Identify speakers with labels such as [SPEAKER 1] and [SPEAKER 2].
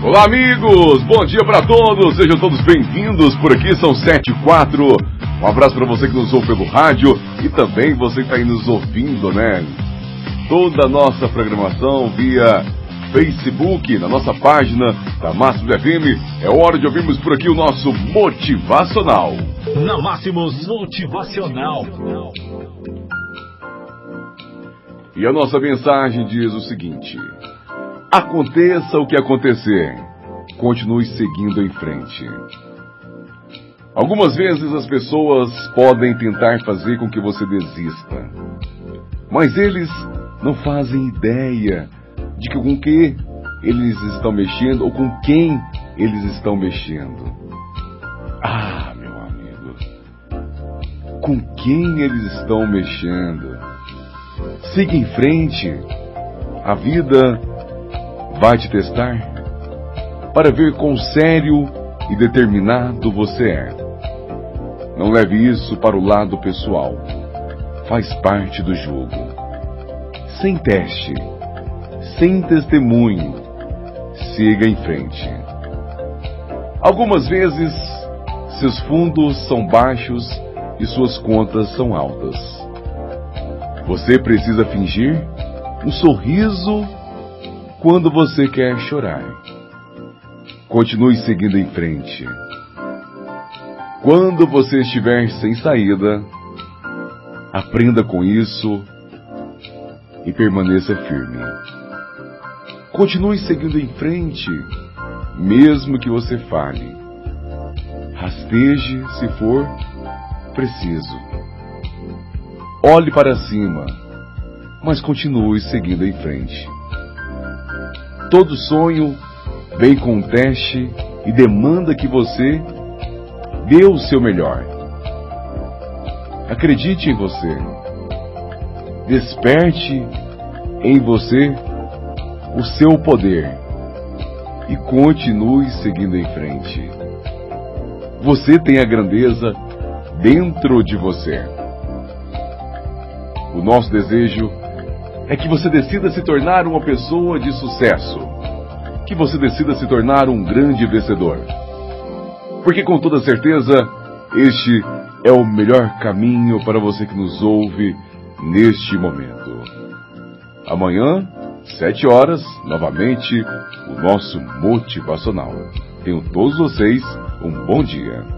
[SPEAKER 1] Olá, amigos! Bom dia para todos! Sejam todos bem-vindos. Por aqui são 7 e 4. Um abraço para você que nos ouve pelo rádio e também você que está aí nos ouvindo, né? Toda a nossa programação via Facebook, na nossa página da Máximos FM. É hora de ouvirmos por aqui o nosso Motivacional.
[SPEAKER 2] Na Máximos Motivacional.
[SPEAKER 1] E a nossa mensagem diz o seguinte: Aconteça o que acontecer, continue seguindo em frente. Algumas vezes as pessoas podem tentar fazer com que você desista, mas eles não fazem ideia de com que eles estão mexendo ou com quem eles estão mexendo. Ah, meu amigo, com quem eles estão mexendo? Siga em frente. A vida vai te testar para ver quão sério e determinado você é. Não leve isso para o lado pessoal. Faz parte do jogo. Sem teste, sem testemunho, siga em frente. Algumas vezes, seus fundos são baixos e suas contas são altas. Você precisa fingir um sorriso quando você quer chorar. Continue seguindo em frente. Quando você estiver sem saída, aprenda com isso e permaneça firme. Continue seguindo em frente, mesmo que você fale. Rasteje se for preciso. Olhe para cima, mas continue seguindo em frente. Todo sonho vem com um teste e demanda que você dê o seu melhor. Acredite em você. Desperte em você o seu poder e continue seguindo em frente. Você tem a grandeza dentro de você. O nosso desejo é que você decida se tornar uma pessoa de sucesso, que você decida se tornar um grande vencedor. Porque com toda certeza, este é o melhor caminho para você que nos ouve neste momento. Amanhã, sete horas, novamente, o nosso motivacional. Tenham todos vocês um bom dia.